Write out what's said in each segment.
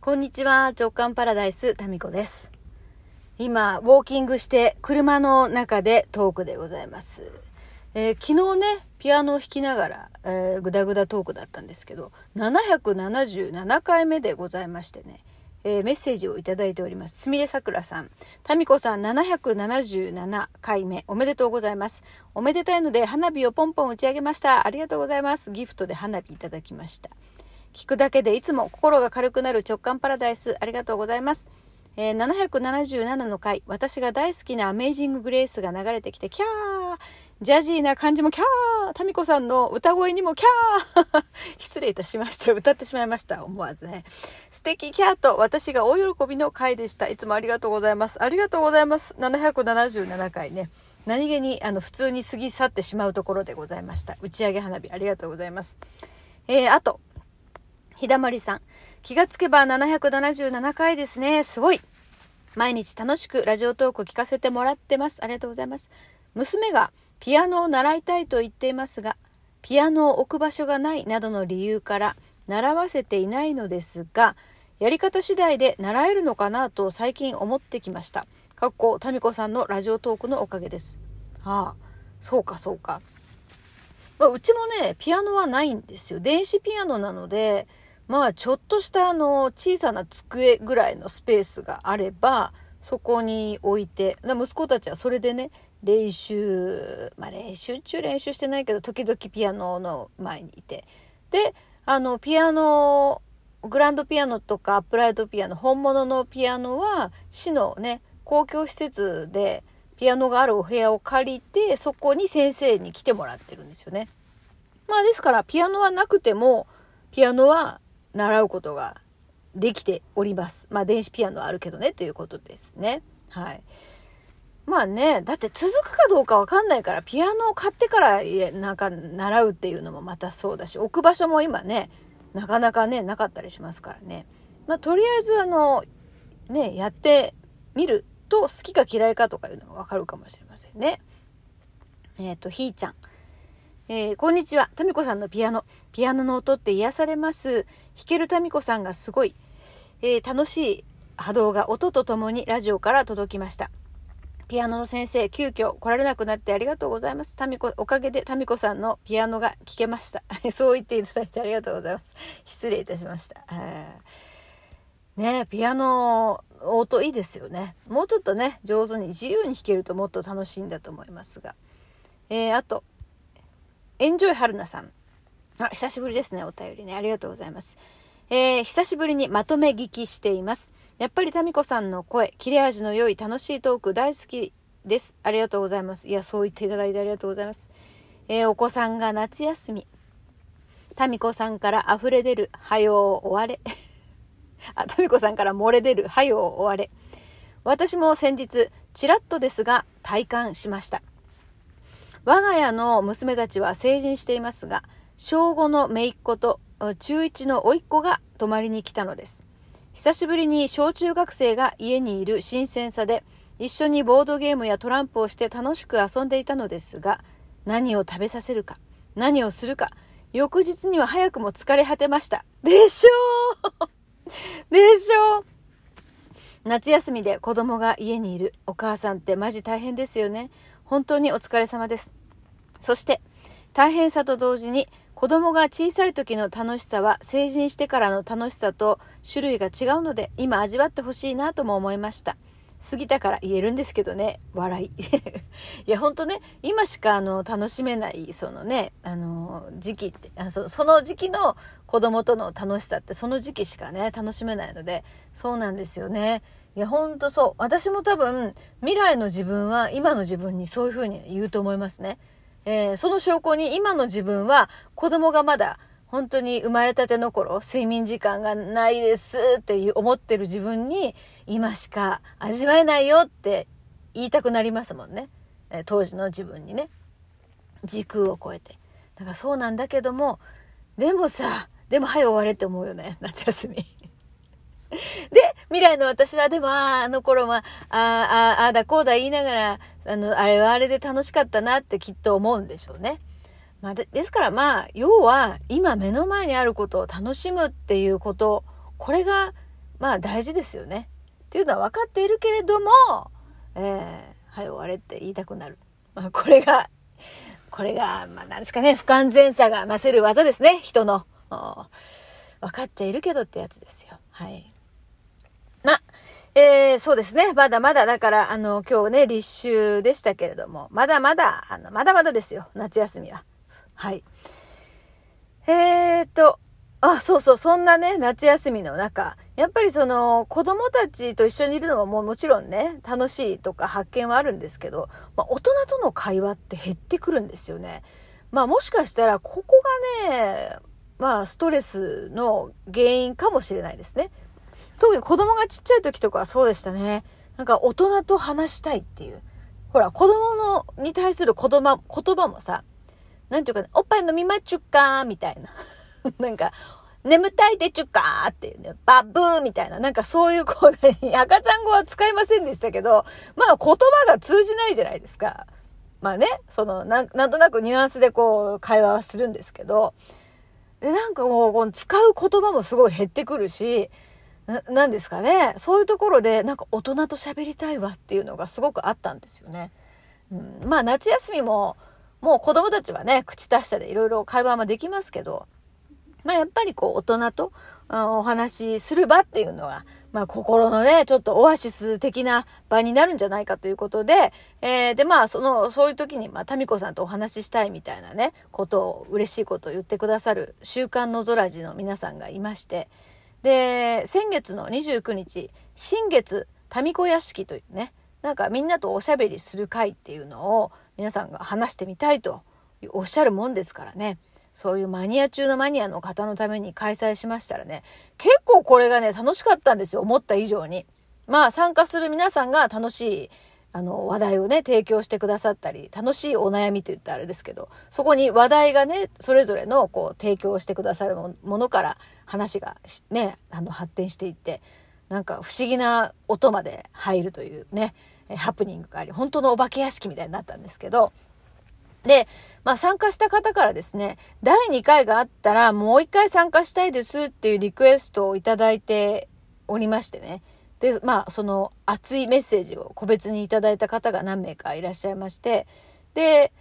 こんにちは、直感パラダイス、タミコです。今、ウォーキングして、車の中でトークでございます。えー昨日ね、ピアノを弾きながら、えー、ぐだぐだトークだったんですけど、777回目でございましてね、えーメッセージをいただいております。すみれさくらさん。タミコさん777回目おめでとうございます。おめでたいので花火をポンポン打ち上げました。ありがとうございます。ギフトで花火いただきました。聞くだけでいつも心が軽くなる直感パラダイスありがとうございます。えー777の回、私が大好きなアメイジンググレースが流れてきて、キャージャジーな感じもキャータミコさんの歌声にもキャー 失礼いたしました。歌ってしまいました。思わずね。素敵キャーと私が大喜びの回でした。いつもありがとうございます。ありがとうございます。777回ね。何気にあの普通に過ぎ去ってしまうところでございました。打ち上げ花火ありがとうございます。えー、あと、ひだまりさん。気がつけば777回ですね。すごい。毎日楽しくラジオトーク聞かせてもらってます。ありがとうございます。娘がピアノを習いたいと言っていますが、ピアノを置く場所がないなどの理由から習わせていないのですが、やり方次第で習えるのかなと最近思ってきました。かっこ、タミコさんのラジオトークのおかげです。はあ、そうかそうか。まあ、うちもね、ピアノはないんですよ。電子ピアノなので、まあ、ちょっとしたあの、小さな机ぐらいのスペースがあれば、そこに置いて、息子たちはそれでね、練習、まあ練習中練習してないけど、時々ピアノの前にいて。で、あの、ピアノ、グランドピアノとかアップライトピアノ、本物のピアノは、市のね、公共施設で、ピアノがあるお部屋を借りて、そこに先生に来てもらってるんですよね。まあですから、ピアノはなくても、ピアノは習うことができております。まあ電子ピアノはあるけどね、ということですね。はい。まあね、だって続くかどうかわかんないから、ピアノを買ってから、なんか習うっていうのもまたそうだし、置く場所も今ね、なかなかね、なかったりしますからね。まあとりあえずあの、ね、やってみると好きか嫌いかとかいうのがわかるかもしれませんね。えっ、と、ひーちゃん。えーこんにちは。タミコさんのピアノ。ピアノの音って癒されます。弾けるタミコさんがすごい、えー楽しい波動が音とともにラジオから届きました。ピアノの先生、急遽来られなくなってありがとうございます。タミコ、おかげでタミコさんのピアノが聴けました。そう言っていただいてありがとうございます。失礼いたしました。ねピアノ、音いいですよね。もうちょっとね、上手に自由に弾けるともっと楽しいんだと思いますが。えーあと、エンジョイ春菜さん。あ、久しぶりですね、お便りね。ありがとうございます。えー久しぶりにまとめ聞きしています。やっぱりタミコさんの声、切れ味の良い楽しいトーク大好きです。ありがとうございます。いや、そう言っていただいてありがとうございます。えーお子さんが夏休み。タミコさんから溢れ出る、はよう終われ。あ、タミコさんから漏れ出る、はよう終われ。私も先日、ちらっとですが、体感しました。我が家の娘たちは成人していますが、小5の姪っ子と中1の甥っ子が泊まりに来たのです。久しぶりに小中学生が家にいる新鮮さで、一緒にボードゲームやトランプをして楽しく遊んでいたのですが、何を食べさせるか、何をするか、翌日には早くも疲れ果てました。でしょう でしょう夏休みで子供が家にいるお母さんってマジ大変ですよね。本当にお疲れ様です。そして、大変さと同時に子供が小さい時の楽しさは成人してからの楽しさと種類が違うので今味わってほしいなとも思いました。過ぎたから言えるんですけどね、笑い。いや、ほんとね、今しかあの楽しめない、そのね、あの、時期ってあそ、その時期の子供との楽しさってその時期しかね、楽しめないので、そうなんですよね。いや、ほんとそう。私も多分、未来の自分は今の自分にそういう風に言うと思いますね。えーその証拠に今の自分は子供がまだ本当に生まれたての頃睡眠時間がないですっていう思ってる自分に今しか味わえないよって言いたくなりますもんね、当時の自分にね。時空を超えて。だからそうなんだけどもでもさでも早終われって思うよね。夏休み。で、未来の私は、でも、ああ、あの頃は、ああ、ああ、ああだこうだ言いながら、あの、あれはあれで楽しかったなってきっと思うんでしょうね。まあ、でですからまあ、要は、今目の前にあることを楽しむっていうこと、これがまあ大事ですよね。っていうのは分かっているけれども、えー、はい終われって言いたくなる。まあこれが、これが、まあなんですかね、不完全さがなせる技ですね、人の。分かっちゃいるけどってやつですよ。はい。ま、えー、そうですね。まだまだ、だから、あの、今日ね、立秋でしたけれども、まだまだ、あの、まだまだですよ。夏休みは。はい。えーと、あ、そうそう、そんなね、夏休みの中、やっぱりその、子供たちと一緒にいるのもももちろんね、楽しいとか発見はあるんですけど、まあ、大人との会話って減ってくるんですよね。まあもしかしたら、ここがね、まあストレスの原因かもしれないですね。特に子供がちっちゃい時とかはそうでしたね。なんか大人と話したいっていう。ほら、子供のに対する言葉言葉もさ、なんていうか、おっぱい飲みまっちゅっかーみたいな。なんか、眠たいでちゅっかーっていうね、バブーみたいな、なんかそういうこう、に赤ちゃん語は使いませんでしたけど、まあ言葉が通じないじゃないですか。まあね、その、なん、なんとなくニュアンスでこう、会話はするんですけど、で、なんかもう、この使う言葉もすごい減ってくるし、な、なんですかね。そういうところで、なんか大人と喋りたいわっていうのがすごくあったんですよね。うん、まあ夏休みも、もう子供たちはね、口達者でいろいろ会話もできますけど、まあやっぱりこう大人とお話しする場っていうのは、まあ心のね、ちょっとオアシス的な場になるんじゃないかということで、えー、でまあその、そういう時にまあタミコさんとお話ししたいみたいなね、ことを、嬉しいことを言ってくださる週刊の空寺の皆さんがいまして、で、先月の29日、新月民子屋敷というね、なんかみんなとおしゃべりする会っていうのを皆さんが話してみたいとおっしゃるもんですからね。そういうマニア中のマニアの方のために開催しましたらね、結構これがね、楽しかったんですよ。思った以上に。まあ参加する皆さんが楽しいあの、話題をね、提供してくださったり、楽しいお悩みと言ったらあれですけど、そこに話題がね、それぞれの、こう、提供してくださるものから話がね、あの、発展していって、なんか不思議な音まで入るというね、ハプニングがあり、本当のお化け屋敷みたいになったんですけど、で、まあ参加した方からですね、第2回があったらもう1回参加したいですっていうリクエストをいただいておりましてね。で、まあその熱いメッセージを個別にいただいた方が何名かいらっしゃいまして、で、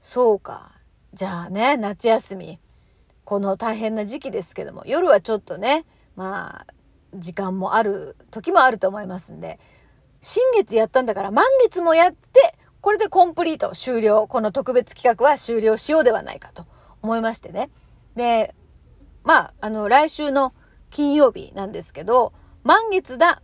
そうか。じゃあね、夏休み。この大変な時期ですけども、夜はちょっとね、まあ、時間もある時もあると思いますんで、新月やったんだから満月もやって、これでコンプリート終了。この特別企画は終了しようではないかと思いましてね。で、まあ、あの、来週の金曜日なんですけど、満月だ、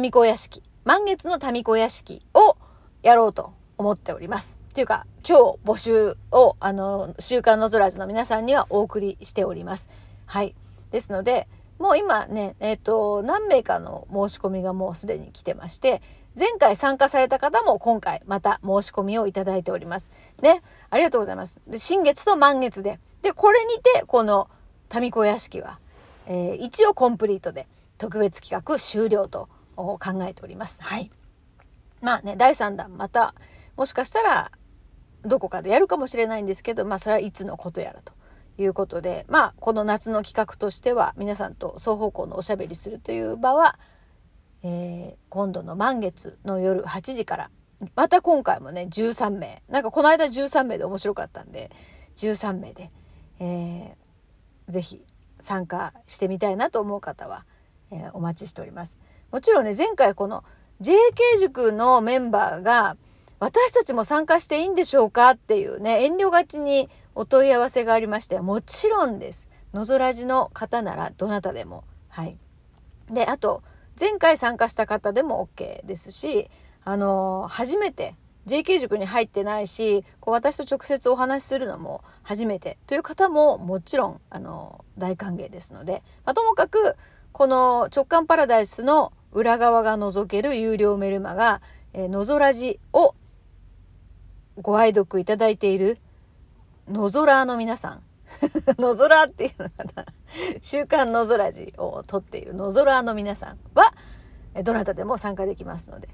民子屋敷。満月の民子屋敷をやろうと思っております。っていうか、今日募集を、あの、週刊の空図の皆さんにはお送りしております。はい。ですので、もう今ね、えっ、ー、と、何名かの申し込みがもうすでに来てまして、前回参加された方も今回また申し込みをいただいております。ね。ありがとうございます。で、新月と満月で。で、これにて、この民子屋敷は、えー、一応コンプリートで特別企画終了と考えております。はい。まあね、第3弾また、もしかしたら、どこかでやるかもしれないんですけど、まあそれはいつのことやらと。いうことで、まあ、この夏の企画としては、皆さんと双方向のおしゃべりするという場は、えー、今度の満月の夜8時から、また今回もね、13名。なんかこの間13名で面白かったんで、13名で、えー、ぜひ参加してみたいなと思う方は、えー、お待ちしております。もちろんね、前回この JK 塾のメンバーが、私たちも参加していいんでしょうかっていうね、遠慮がちにお問い合わせがありまして、もちろんです。のぞらじの方ならどなたでも。はい。で、あと、前回参加した方でも OK ですし、あの、初めて JK 塾に入ってないし、こう私と直接お話しするのも初めてという方ももちろん、あの、大歓迎ですので、まあ、ともかく、この直感パラダイスの裏側が覗ける有料メルマガ、えー、のぞらじをご愛読いただいているのぞらの皆さん。のぞらっていうのかな。週刊のぞらじを撮っているのぞらの皆さんは、どなたでも参加できますので。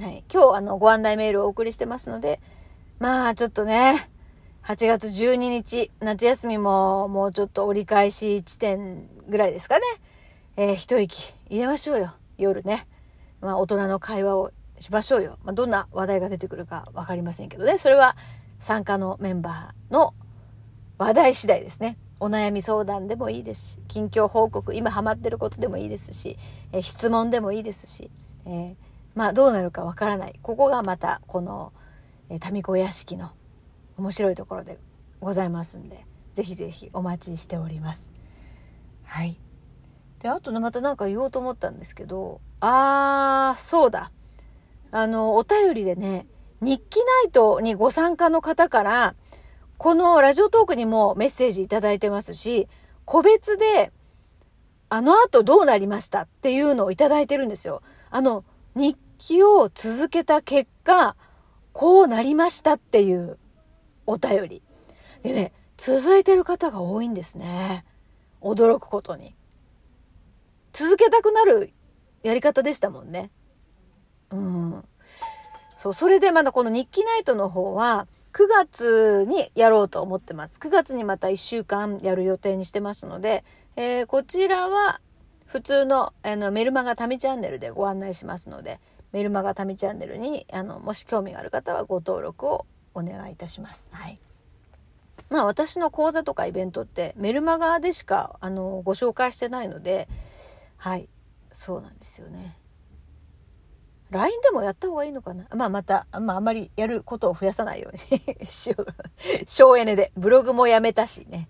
はい。今日、あの、ご案内メールをお送りしてますので、まあ、ちょっとね、8月12日、夏休みももうちょっと折り返し地点ぐらいですかね。えー、一息入れましょうよ。夜ね。まあ、大人の会話をしましょうよ。まあ、どんな話題が出てくるか分かりませんけどね。それは参加のメンバーの話題次第ですね。お悩み相談でもいいですし、近況報告、今ハマってることでもいいですし、え、質問でもいいですし、えー、まあどうなるかわからない。ここがまたこの、えー、民子屋敷の面白いところでございますんで、ぜひぜひお待ちしております。はい。で、あとね、また何か言おうと思ったんですけど、あー、そうだ。あの、お便りでね、日記ナイトにご参加の方から、このラジオトークにもメッセージいただいてますし、個別で、あの後どうなりましたっていうのをいただいてるんですよ。あの、日記を続けた結果、こうなりましたっていうお便り。でね、続いてる方が多いんですね。驚くことに。続けたくなるやり方でしたもんね。うん。そう、それでまだこの日記ナイトの方は、9月にやろうと思ってます。9月にまた1週間やる予定にしてますので、えー、こちらは普通のあのメルマガタミチャンネルでご案内しますので、メルマガタミチャンネルにあのもし興味がある方はご登録をお願いいたします。はい。まあ私の講座とかイベントってメルマガでしかあのご紹介してないので、はい、そうなんですよね。LINE でもやった方がいいのかな？まあまた、まああんまりやることを増やさないようにしよう。省エネで。ブログもやめたしね。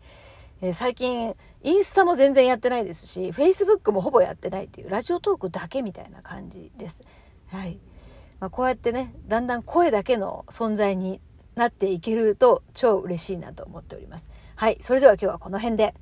えー、最近、インスタも全然やってないですし、Facebook もほぼやってないっていう、ラジオトークだけみたいな感じです。はい。まあ、こうやってね、だんだん声だけの存在になっていけると超嬉しいなと思っております。はい。それでは今日はこの辺で。